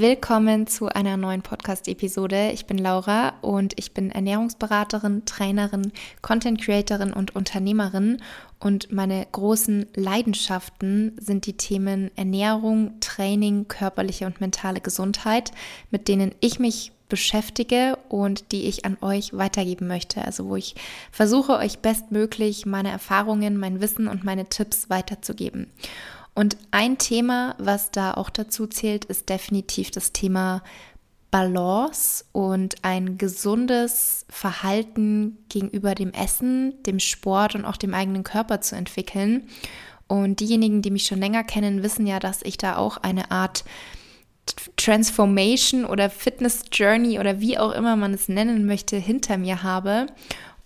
Willkommen zu einer neuen Podcast-Episode. Ich bin Laura und ich bin Ernährungsberaterin, Trainerin, Content Creatorin und Unternehmerin. Und meine großen Leidenschaften sind die Themen Ernährung, Training, körperliche und mentale Gesundheit, mit denen ich mich beschäftige und die ich an euch weitergeben möchte. Also wo ich versuche, euch bestmöglich meine Erfahrungen, mein Wissen und meine Tipps weiterzugeben. Und ein Thema, was da auch dazu zählt, ist definitiv das Thema Balance und ein gesundes Verhalten gegenüber dem Essen, dem Sport und auch dem eigenen Körper zu entwickeln. Und diejenigen, die mich schon länger kennen, wissen ja, dass ich da auch eine Art Transformation oder Fitness Journey oder wie auch immer man es nennen möchte, hinter mir habe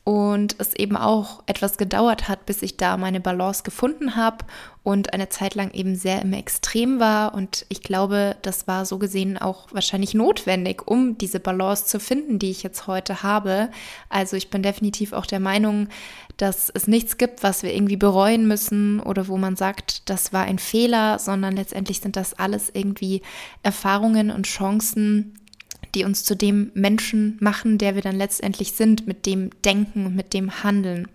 und es eben auch etwas gedauert hat, bis ich da meine Balance gefunden habe und eine Zeit lang eben sehr im Extrem war. Und ich glaube, das war so gesehen auch wahrscheinlich notwendig, um diese Balance zu finden, die ich jetzt heute habe. Also ich bin definitiv auch der Meinung, dass es nichts gibt, was wir irgendwie bereuen müssen oder wo man sagt, das war ein Fehler, sondern letztendlich sind das alles irgendwie Erfahrungen und Chancen, die uns zu dem Menschen machen, der wir dann letztendlich sind, mit dem Denken und mit dem Handeln.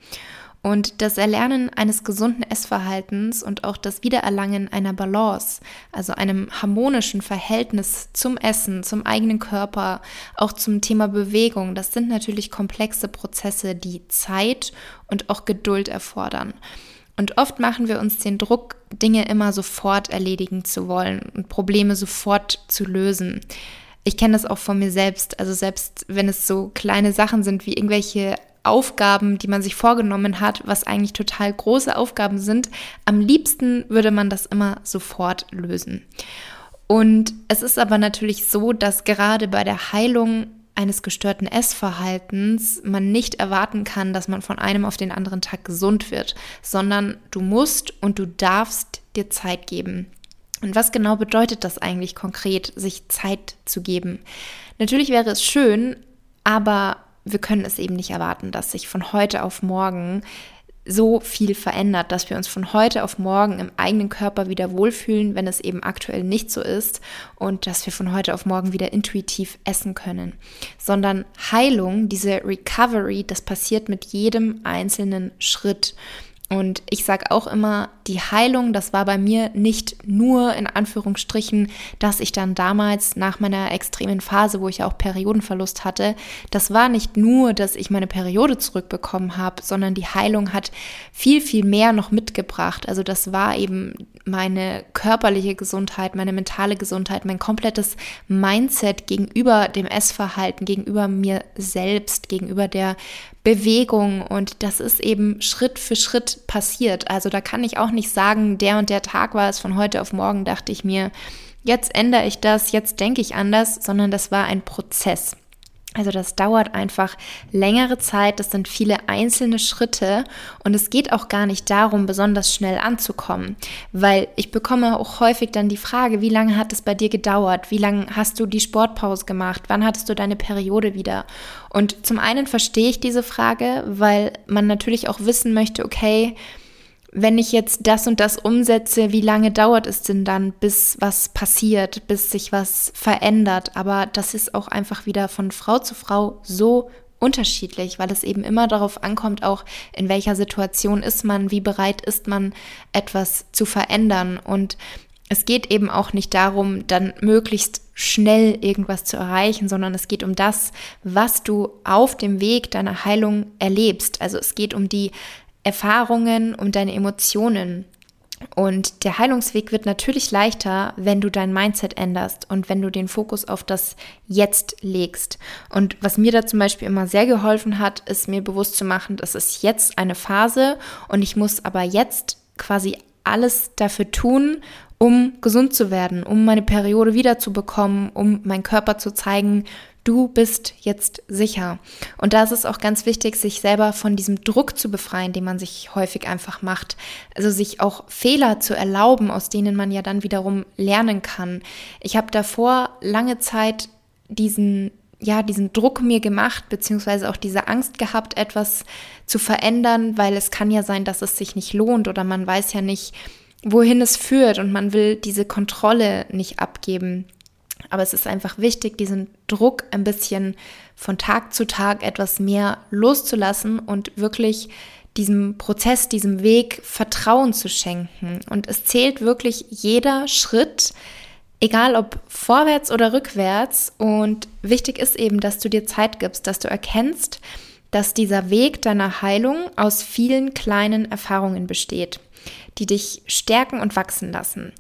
Und das Erlernen eines gesunden Essverhaltens und auch das Wiedererlangen einer Balance, also einem harmonischen Verhältnis zum Essen, zum eigenen Körper, auch zum Thema Bewegung, das sind natürlich komplexe Prozesse, die Zeit und auch Geduld erfordern. Und oft machen wir uns den Druck, Dinge immer sofort erledigen zu wollen und Probleme sofort zu lösen ich kenne das auch von mir selbst. Also selbst wenn es so kleine Sachen sind wie irgendwelche Aufgaben, die man sich vorgenommen hat, was eigentlich total große Aufgaben sind, am liebsten würde man das immer sofort lösen. Und es ist aber natürlich so, dass gerade bei der Heilung eines gestörten Essverhaltens man nicht erwarten kann, dass man von einem auf den anderen Tag gesund wird, sondern du musst und du darfst dir Zeit geben. Und was genau bedeutet das eigentlich konkret, sich Zeit zu geben? Natürlich wäre es schön, aber wir können es eben nicht erwarten, dass sich von heute auf morgen so viel verändert, dass wir uns von heute auf morgen im eigenen Körper wieder wohlfühlen, wenn es eben aktuell nicht so ist und dass wir von heute auf morgen wieder intuitiv essen können, sondern Heilung, diese Recovery, das passiert mit jedem einzelnen Schritt. Und ich sage auch immer, die Heilung, das war bei mir nicht nur in Anführungsstrichen, dass ich dann damals nach meiner extremen Phase, wo ich auch Periodenverlust hatte, das war nicht nur, dass ich meine Periode zurückbekommen habe, sondern die Heilung hat viel, viel mehr noch mitgebracht. Also das war eben meine körperliche Gesundheit, meine mentale Gesundheit, mein komplettes Mindset gegenüber dem Essverhalten, gegenüber mir selbst, gegenüber der Bewegung und das ist eben Schritt für Schritt passiert. Also da kann ich auch nicht sagen, der und der Tag war es von heute auf morgen, dachte ich mir, jetzt ändere ich das, jetzt denke ich anders, sondern das war ein Prozess. Also das dauert einfach längere Zeit, das sind viele einzelne Schritte und es geht auch gar nicht darum, besonders schnell anzukommen, weil ich bekomme auch häufig dann die Frage, wie lange hat es bei dir gedauert? Wie lange hast du die Sportpause gemacht? Wann hattest du deine Periode wieder? Und zum einen verstehe ich diese Frage, weil man natürlich auch wissen möchte, okay, wenn ich jetzt das und das umsetze, wie lange dauert es denn dann, bis was passiert, bis sich was verändert? Aber das ist auch einfach wieder von Frau zu Frau so unterschiedlich, weil es eben immer darauf ankommt, auch in welcher Situation ist man, wie bereit ist man, etwas zu verändern. Und es geht eben auch nicht darum, dann möglichst schnell irgendwas zu erreichen, sondern es geht um das, was du auf dem Weg deiner Heilung erlebst. Also es geht um die Erfahrungen, um deine Emotionen. Und der Heilungsweg wird natürlich leichter, wenn du dein Mindset änderst und wenn du den Fokus auf das Jetzt legst. Und was mir da zum Beispiel immer sehr geholfen hat, ist mir bewusst zu machen, das ist jetzt eine Phase und ich muss aber jetzt quasi alles dafür tun, um gesund zu werden, um meine Periode wiederzubekommen, um meinen Körper zu zeigen, du bist jetzt sicher. Und da ist es auch ganz wichtig, sich selber von diesem Druck zu befreien, den man sich häufig einfach macht. Also sich auch Fehler zu erlauben, aus denen man ja dann wiederum lernen kann. Ich habe davor lange Zeit diesen ja, diesen Druck mir gemacht, beziehungsweise auch diese Angst gehabt, etwas zu verändern, weil es kann ja sein, dass es sich nicht lohnt oder man weiß ja nicht, wohin es führt und man will diese Kontrolle nicht abgeben. Aber es ist einfach wichtig, diesen Druck ein bisschen von Tag zu Tag etwas mehr loszulassen und wirklich diesem Prozess, diesem Weg Vertrauen zu schenken. Und es zählt wirklich jeder Schritt, egal ob vorwärts oder rückwärts. Und wichtig ist eben, dass du dir Zeit gibst, dass du erkennst, dass dieser Weg deiner Heilung aus vielen kleinen Erfahrungen besteht, die dich stärken und wachsen lassen.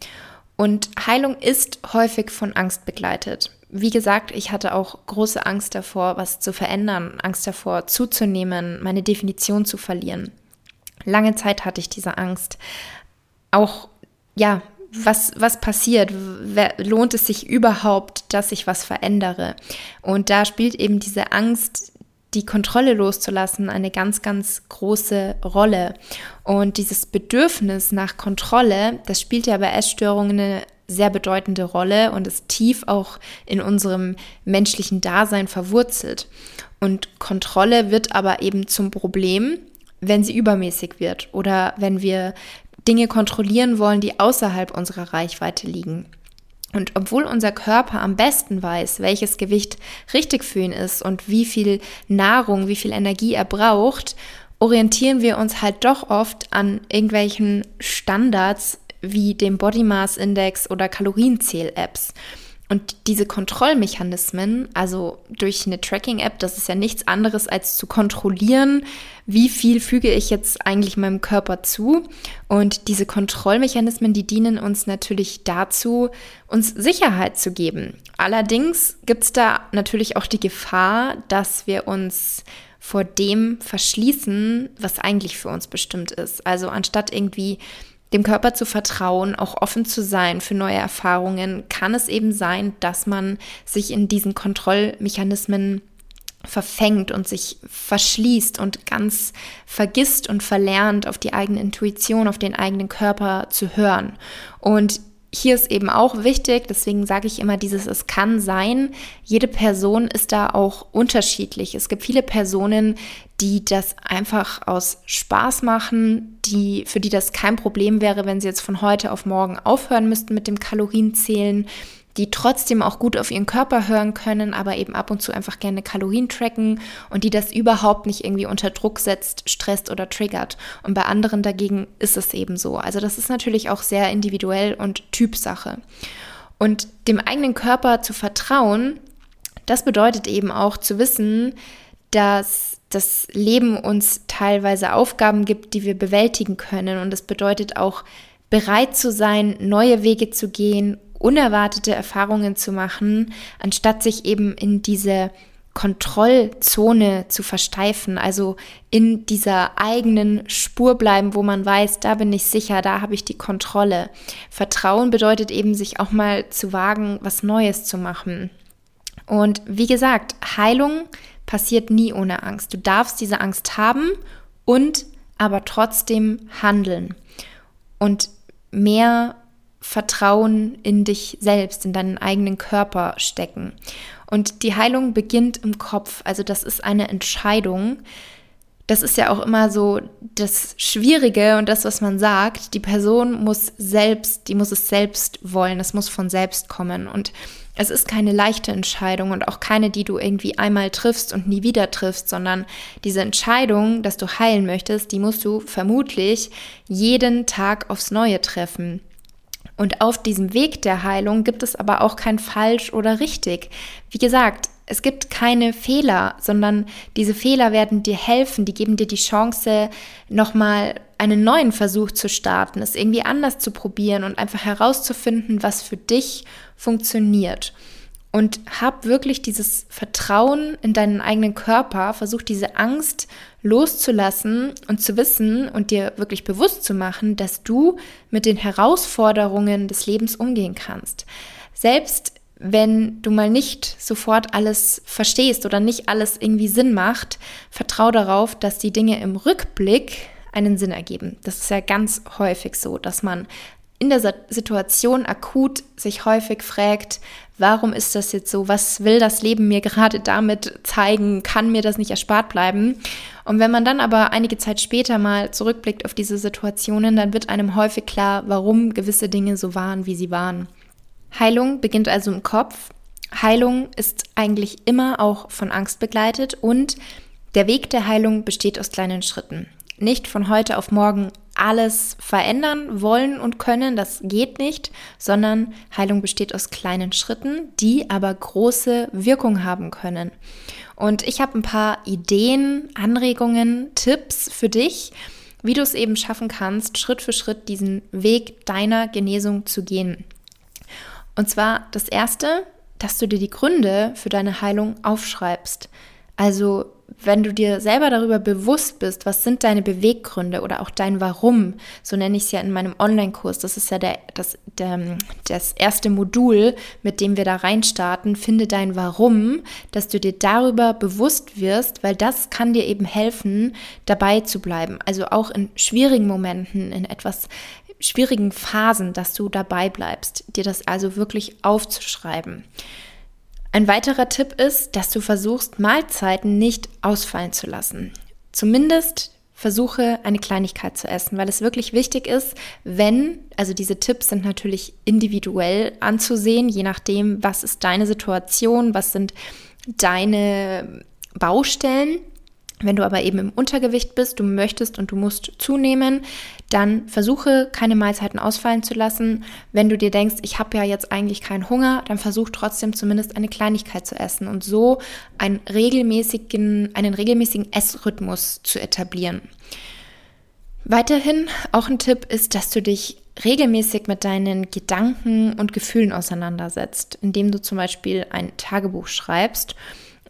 Und Heilung ist häufig von Angst begleitet. Wie gesagt, ich hatte auch große Angst davor, was zu verändern, Angst davor zuzunehmen, meine Definition zu verlieren. Lange Zeit hatte ich diese Angst. Auch, ja, was, was passiert? Lohnt es sich überhaupt, dass ich was verändere? Und da spielt eben diese Angst, die Kontrolle loszulassen, eine ganz, ganz große Rolle. Und dieses Bedürfnis nach Kontrolle, das spielt ja bei Essstörungen eine sehr bedeutende Rolle und ist tief auch in unserem menschlichen Dasein verwurzelt. Und Kontrolle wird aber eben zum Problem, wenn sie übermäßig wird oder wenn wir Dinge kontrollieren wollen, die außerhalb unserer Reichweite liegen. Und obwohl unser Körper am besten weiß, welches Gewicht richtig für ihn ist und wie viel Nahrung, wie viel Energie er braucht, orientieren wir uns halt doch oft an irgendwelchen Standards wie dem Body Mass Index oder Kalorienzähl-Apps. Und diese Kontrollmechanismen, also durch eine Tracking-App, das ist ja nichts anderes als zu kontrollieren, wie viel füge ich jetzt eigentlich meinem Körper zu. Und diese Kontrollmechanismen, die dienen uns natürlich dazu, uns Sicherheit zu geben. Allerdings gibt es da natürlich auch die Gefahr, dass wir uns vor dem verschließen, was eigentlich für uns bestimmt ist. Also anstatt irgendwie dem Körper zu vertrauen, auch offen zu sein für neue Erfahrungen, kann es eben sein, dass man sich in diesen Kontrollmechanismen verfängt und sich verschließt und ganz vergisst und verlernt, auf die eigene Intuition, auf den eigenen Körper zu hören. Und hier ist eben auch wichtig, deswegen sage ich immer dieses, es kann sein, jede Person ist da auch unterschiedlich. Es gibt viele Personen, die das einfach aus Spaß machen, die, für die das kein Problem wäre, wenn sie jetzt von heute auf morgen aufhören müssten mit dem Kalorienzählen, die trotzdem auch gut auf ihren Körper hören können, aber eben ab und zu einfach gerne Kalorien tracken und die das überhaupt nicht irgendwie unter Druck setzt, stresst oder triggert. Und bei anderen dagegen ist es eben so. Also das ist natürlich auch sehr individuell und Typsache. Und dem eigenen Körper zu vertrauen, das bedeutet eben auch zu wissen, dass das Leben uns teilweise Aufgaben gibt, die wir bewältigen können. Und das bedeutet auch, bereit zu sein, neue Wege zu gehen, unerwartete Erfahrungen zu machen, anstatt sich eben in diese Kontrollzone zu versteifen, also in dieser eigenen Spur bleiben, wo man weiß, da bin ich sicher, da habe ich die Kontrolle. Vertrauen bedeutet eben, sich auch mal zu wagen, was Neues zu machen. Und wie gesagt, Heilung passiert nie ohne Angst. Du darfst diese Angst haben und aber trotzdem handeln und mehr Vertrauen in dich selbst, in deinen eigenen Körper stecken. Und die Heilung beginnt im Kopf. Also das ist eine Entscheidung. Das ist ja auch immer so das Schwierige und das, was man sagt. Die Person muss selbst, die muss es selbst wollen. Es muss von selbst kommen. Und es ist keine leichte Entscheidung und auch keine, die du irgendwie einmal triffst und nie wieder triffst, sondern diese Entscheidung, dass du heilen möchtest, die musst du vermutlich jeden Tag aufs Neue treffen. Und auf diesem Weg der Heilung gibt es aber auch kein falsch oder richtig. Wie gesagt, es gibt keine Fehler, sondern diese Fehler werden dir helfen, die geben dir die Chance, nochmal einen neuen Versuch zu starten, es irgendwie anders zu probieren und einfach herauszufinden, was für dich funktioniert. Und hab wirklich dieses Vertrauen in deinen eigenen Körper, versuch diese Angst loszulassen und zu wissen und dir wirklich bewusst zu machen, dass du mit den Herausforderungen des Lebens umgehen kannst. Selbst wenn du mal nicht sofort alles verstehst oder nicht alles irgendwie Sinn macht, vertrau darauf, dass die Dinge im Rückblick einen Sinn ergeben. Das ist ja ganz häufig so, dass man in der Situation akut sich häufig fragt, warum ist das jetzt so? Was will das Leben mir gerade damit zeigen? Kann mir das nicht erspart bleiben? Und wenn man dann aber einige Zeit später mal zurückblickt auf diese Situationen, dann wird einem häufig klar, warum gewisse Dinge so waren, wie sie waren. Heilung beginnt also im Kopf. Heilung ist eigentlich immer auch von Angst begleitet und der Weg der Heilung besteht aus kleinen Schritten. Nicht von heute auf morgen alles verändern wollen und können, das geht nicht, sondern Heilung besteht aus kleinen Schritten, die aber große Wirkung haben können. Und ich habe ein paar Ideen, Anregungen, Tipps für dich, wie du es eben schaffen kannst, Schritt für Schritt diesen Weg deiner Genesung zu gehen. Und zwar das Erste, dass du dir die Gründe für deine Heilung aufschreibst. Also wenn du dir selber darüber bewusst bist, was sind deine Beweggründe oder auch dein Warum, so nenne ich es ja in meinem Online-Kurs, das ist ja der, das, der, das erste Modul, mit dem wir da reinstarten, finde dein Warum, dass du dir darüber bewusst wirst, weil das kann dir eben helfen, dabei zu bleiben. Also auch in schwierigen Momenten, in etwas schwierigen Phasen, dass du dabei bleibst, dir das also wirklich aufzuschreiben. Ein weiterer Tipp ist, dass du versuchst, Mahlzeiten nicht ausfallen zu lassen. Zumindest versuche eine Kleinigkeit zu essen, weil es wirklich wichtig ist, wenn, also diese Tipps sind natürlich individuell anzusehen, je nachdem, was ist deine Situation, was sind deine Baustellen. Wenn du aber eben im Untergewicht bist, du möchtest und du musst zunehmen, dann versuche keine Mahlzeiten ausfallen zu lassen. Wenn du dir denkst, ich habe ja jetzt eigentlich keinen Hunger, dann versuch trotzdem zumindest eine Kleinigkeit zu essen und so einen regelmäßigen, einen regelmäßigen Essrhythmus zu etablieren. Weiterhin auch ein Tipp ist, dass du dich regelmäßig mit deinen Gedanken und Gefühlen auseinandersetzt, indem du zum Beispiel ein Tagebuch schreibst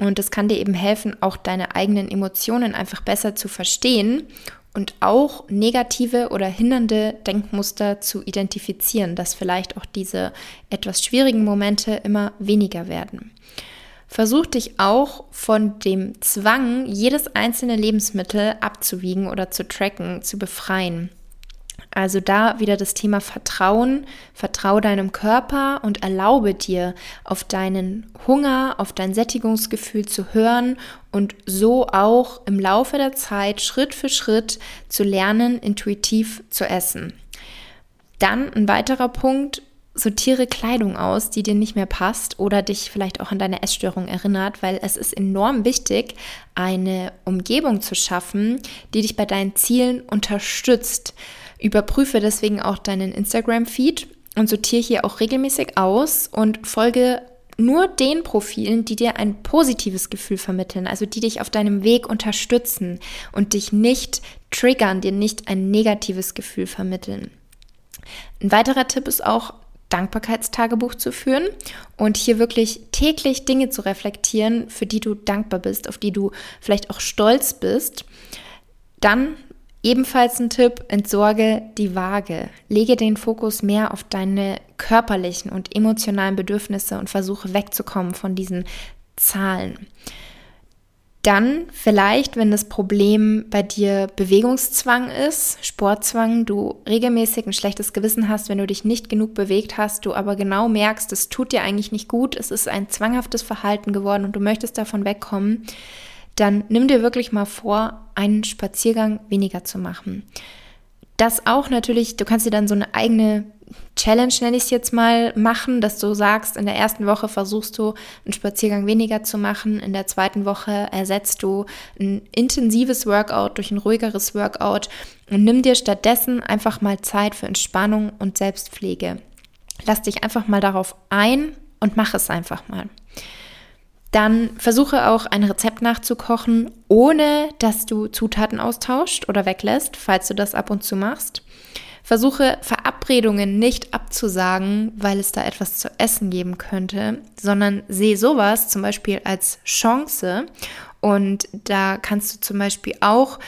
und das kann dir eben helfen, auch deine eigenen Emotionen einfach besser zu verstehen und auch negative oder hindernde Denkmuster zu identifizieren, dass vielleicht auch diese etwas schwierigen Momente immer weniger werden. Versuch dich auch von dem Zwang, jedes einzelne Lebensmittel abzuwiegen oder zu tracken, zu befreien. Also da wieder das Thema Vertrauen. Vertraue deinem Körper und erlaube dir, auf deinen Hunger, auf dein Sättigungsgefühl zu hören und so auch im Laufe der Zeit Schritt für Schritt zu lernen, intuitiv zu essen. Dann ein weiterer Punkt, sortiere Kleidung aus, die dir nicht mehr passt oder dich vielleicht auch an deine Essstörung erinnert, weil es ist enorm wichtig, eine Umgebung zu schaffen, die dich bei deinen Zielen unterstützt. Überprüfe deswegen auch deinen Instagram-Feed und sortiere hier auch regelmäßig aus und folge nur den Profilen, die dir ein positives Gefühl vermitteln, also die dich auf deinem Weg unterstützen und dich nicht triggern, dir nicht ein negatives Gefühl vermitteln. Ein weiterer Tipp ist auch, Dankbarkeitstagebuch zu führen und hier wirklich täglich Dinge zu reflektieren, für die du dankbar bist, auf die du vielleicht auch stolz bist. Dann Ebenfalls ein Tipp, entsorge die Waage. Lege den Fokus mehr auf deine körperlichen und emotionalen Bedürfnisse und versuche wegzukommen von diesen Zahlen. Dann vielleicht, wenn das Problem bei dir Bewegungszwang ist, Sportzwang, du regelmäßig ein schlechtes Gewissen hast, wenn du dich nicht genug bewegt hast, du aber genau merkst, es tut dir eigentlich nicht gut, es ist ein zwanghaftes Verhalten geworden und du möchtest davon wegkommen, dann nimm dir wirklich mal vor, einen Spaziergang weniger zu machen. Das auch natürlich, du kannst dir dann so eine eigene Challenge, nenne ich es jetzt mal, machen, dass du sagst, in der ersten Woche versuchst du einen Spaziergang weniger zu machen, in der zweiten Woche ersetzt du ein intensives Workout durch ein ruhigeres Workout und nimm dir stattdessen einfach mal Zeit für Entspannung und Selbstpflege. Lass dich einfach mal darauf ein und mach es einfach mal. Dann versuche auch ein Rezept nachzukochen, ohne dass du Zutaten austauscht oder weglässt, falls du das ab und zu machst. Versuche Verabredungen nicht abzusagen, weil es da etwas zu essen geben könnte, sondern sehe sowas zum Beispiel als Chance. Und da kannst du zum Beispiel auch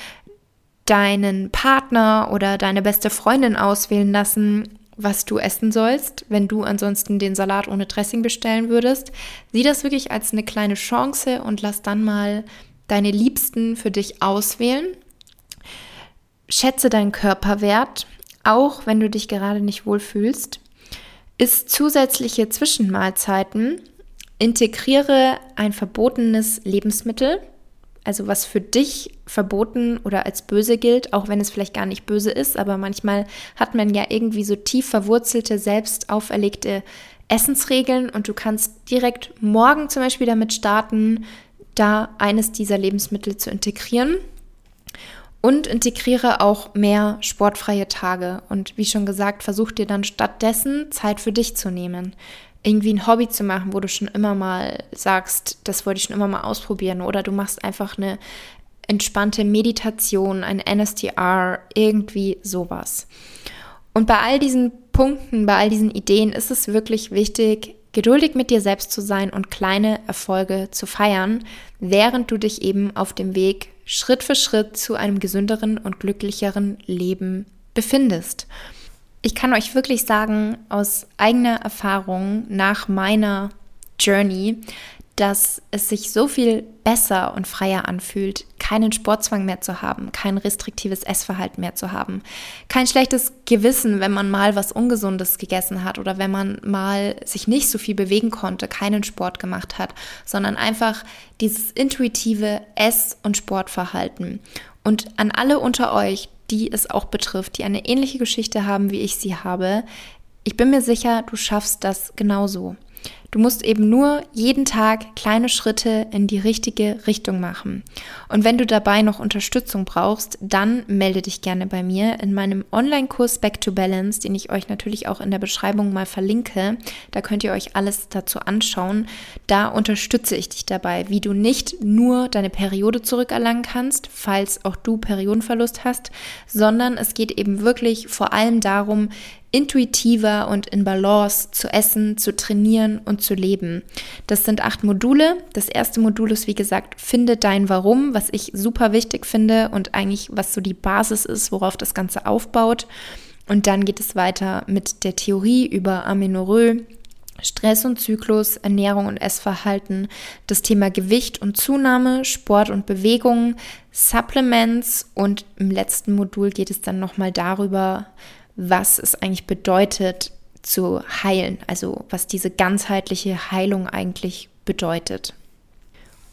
deinen Partner oder deine beste Freundin auswählen lassen, was du essen sollst, wenn du ansonsten den Salat ohne Dressing bestellen würdest. Sieh das wirklich als eine kleine Chance und lass dann mal deine Liebsten für dich auswählen. Schätze deinen Körperwert, auch wenn du dich gerade nicht wohlfühlst. Isst zusätzliche Zwischenmahlzeiten. Integriere ein verbotenes Lebensmittel also was für dich verboten oder als böse gilt, auch wenn es vielleicht gar nicht böse ist, aber manchmal hat man ja irgendwie so tief verwurzelte, selbst auferlegte Essensregeln und du kannst direkt morgen zum Beispiel damit starten, da eines dieser Lebensmittel zu integrieren. Und integriere auch mehr sportfreie Tage. Und wie schon gesagt, versuch dir dann stattdessen Zeit für dich zu nehmen. Irgendwie ein Hobby zu machen, wo du schon immer mal sagst, das wollte ich schon immer mal ausprobieren. Oder du machst einfach eine entspannte Meditation, ein NSTR, irgendwie sowas. Und bei all diesen Punkten, bei all diesen Ideen ist es wirklich wichtig, geduldig mit dir selbst zu sein und kleine Erfolge zu feiern, während du dich eben auf dem Weg Schritt für Schritt zu einem gesünderen und glücklicheren Leben befindest. Ich kann euch wirklich sagen, aus eigener Erfahrung nach meiner Journey, dass es sich so viel besser und freier anfühlt, keinen Sportzwang mehr zu haben, kein restriktives Essverhalten mehr zu haben, kein schlechtes Gewissen, wenn man mal was Ungesundes gegessen hat oder wenn man mal sich nicht so viel bewegen konnte, keinen Sport gemacht hat, sondern einfach dieses intuitive Ess- und Sportverhalten. Und an alle unter euch, die es auch betrifft, die eine ähnliche Geschichte haben, wie ich sie habe, ich bin mir sicher, du schaffst das genauso. Du musst eben nur jeden Tag kleine Schritte in die richtige Richtung machen. Und wenn du dabei noch Unterstützung brauchst, dann melde dich gerne bei mir in meinem Online-Kurs Back to Balance, den ich euch natürlich auch in der Beschreibung mal verlinke. Da könnt ihr euch alles dazu anschauen. Da unterstütze ich dich dabei, wie du nicht nur deine Periode zurückerlangen kannst, falls auch du Periodenverlust hast, sondern es geht eben wirklich vor allem darum, intuitiver und in Balance zu essen, zu trainieren und zu leben. Das sind acht Module. Das erste Modul ist, wie gesagt, finde dein Warum, was ich super wichtig finde und eigentlich was so die Basis ist, worauf das Ganze aufbaut. Und dann geht es weiter mit der Theorie über Amenorrhoe, Stress und Zyklus, Ernährung und Essverhalten, das Thema Gewicht und Zunahme, Sport und Bewegung, Supplements und im letzten Modul geht es dann nochmal darüber, was es eigentlich bedeutet zu heilen, also was diese ganzheitliche Heilung eigentlich bedeutet.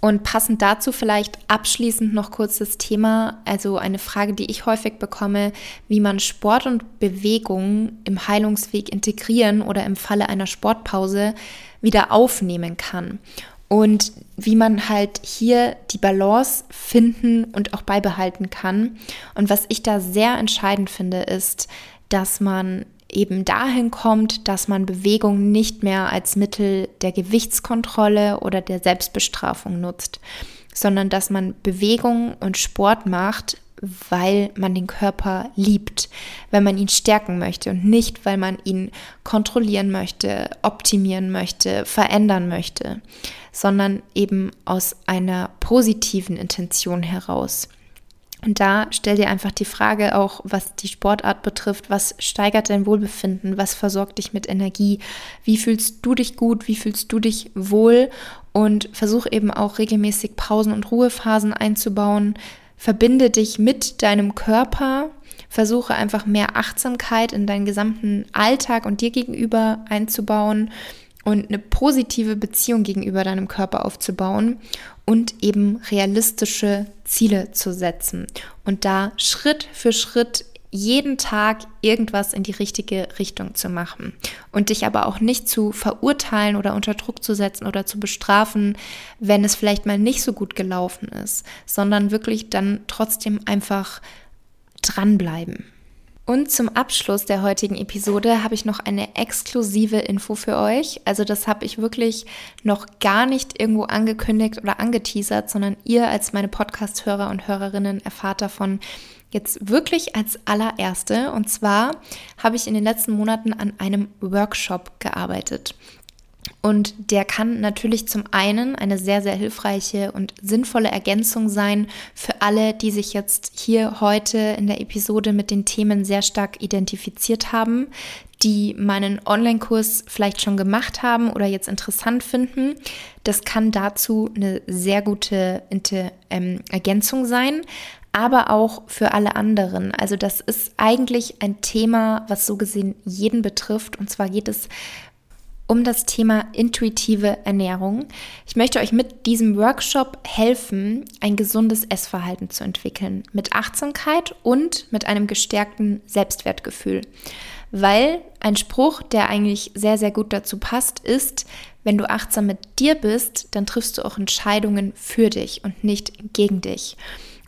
Und passend dazu vielleicht abschließend noch kurz das Thema, also eine Frage, die ich häufig bekomme, wie man Sport und Bewegung im Heilungsweg integrieren oder im Falle einer Sportpause wieder aufnehmen kann. Und wie man halt hier die Balance finden und auch beibehalten kann. Und was ich da sehr entscheidend finde, ist, dass man eben dahin kommt, dass man Bewegung nicht mehr als Mittel der Gewichtskontrolle oder der Selbstbestrafung nutzt, sondern dass man Bewegung und Sport macht, weil man den Körper liebt, weil man ihn stärken möchte und nicht, weil man ihn kontrollieren möchte, optimieren möchte, verändern möchte, sondern eben aus einer positiven Intention heraus. Und da stell dir einfach die Frage auch, was die Sportart betrifft, was steigert dein Wohlbefinden, was versorgt dich mit Energie, wie fühlst du dich gut, wie fühlst du dich wohl? Und versuch eben auch regelmäßig Pausen und Ruhephasen einzubauen. Verbinde dich mit deinem Körper, versuche einfach mehr Achtsamkeit in deinen gesamten Alltag und dir gegenüber einzubauen und eine positive Beziehung gegenüber deinem Körper aufzubauen und eben realistische Ziele zu setzen und da Schritt für Schritt jeden Tag irgendwas in die richtige Richtung zu machen und dich aber auch nicht zu verurteilen oder unter Druck zu setzen oder zu bestrafen, wenn es vielleicht mal nicht so gut gelaufen ist, sondern wirklich dann trotzdem einfach dranbleiben. Und zum Abschluss der heutigen Episode habe ich noch eine exklusive Info für euch. Also das habe ich wirklich noch gar nicht irgendwo angekündigt oder angeteasert, sondern ihr als meine Podcast-Hörer und Hörerinnen erfahrt davon jetzt wirklich als allererste. Und zwar habe ich in den letzten Monaten an einem Workshop gearbeitet. Und der kann natürlich zum einen eine sehr, sehr hilfreiche und sinnvolle Ergänzung sein für alle, die sich jetzt hier heute in der Episode mit den Themen sehr stark identifiziert haben, die meinen Online-Kurs vielleicht schon gemacht haben oder jetzt interessant finden. Das kann dazu eine sehr gute ähm, Ergänzung sein aber auch für alle anderen. Also das ist eigentlich ein Thema, was so gesehen jeden betrifft. Und zwar geht es um das Thema intuitive Ernährung. Ich möchte euch mit diesem Workshop helfen, ein gesundes Essverhalten zu entwickeln, mit Achtsamkeit und mit einem gestärkten Selbstwertgefühl. weil ein Spruch, der eigentlich sehr, sehr gut dazu passt, ist, wenn du achtsam mit dir bist, dann triffst du auch Entscheidungen für dich und nicht gegen dich.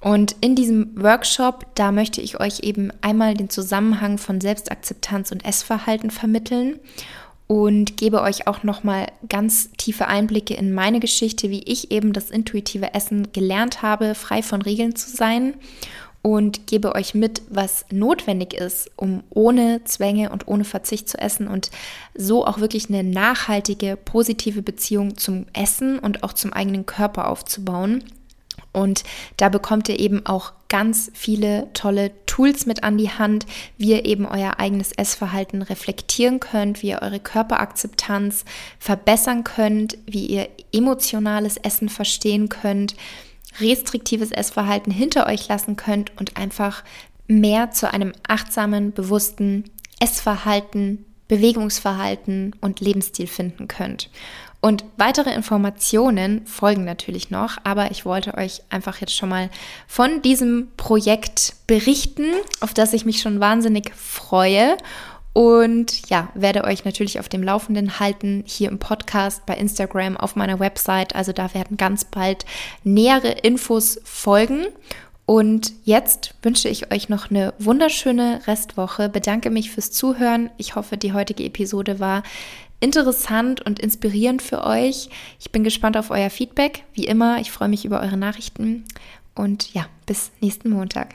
Und in diesem Workshop, da möchte ich euch eben einmal den Zusammenhang von Selbstakzeptanz und Essverhalten vermitteln und gebe euch auch nochmal ganz tiefe Einblicke in meine Geschichte, wie ich eben das intuitive Essen gelernt habe, frei von Regeln zu sein und gebe euch mit, was notwendig ist, um ohne Zwänge und ohne Verzicht zu essen und so auch wirklich eine nachhaltige, positive Beziehung zum Essen und auch zum eigenen Körper aufzubauen. Und da bekommt ihr eben auch ganz viele tolle Tools mit an die Hand, wie ihr eben euer eigenes Essverhalten reflektieren könnt, wie ihr eure Körperakzeptanz verbessern könnt, wie ihr emotionales Essen verstehen könnt, restriktives Essverhalten hinter euch lassen könnt und einfach mehr zu einem achtsamen, bewussten Essverhalten, Bewegungsverhalten und Lebensstil finden könnt. Und weitere Informationen folgen natürlich noch, aber ich wollte euch einfach jetzt schon mal von diesem Projekt berichten, auf das ich mich schon wahnsinnig freue. Und ja, werde euch natürlich auf dem Laufenden halten, hier im Podcast, bei Instagram, auf meiner Website. Also da werden ganz bald nähere Infos folgen. Und jetzt wünsche ich euch noch eine wunderschöne Restwoche. Bedanke mich fürs Zuhören. Ich hoffe, die heutige Episode war interessant und inspirierend für euch. Ich bin gespannt auf euer Feedback. Wie immer, ich freue mich über eure Nachrichten. Und ja, bis nächsten Montag.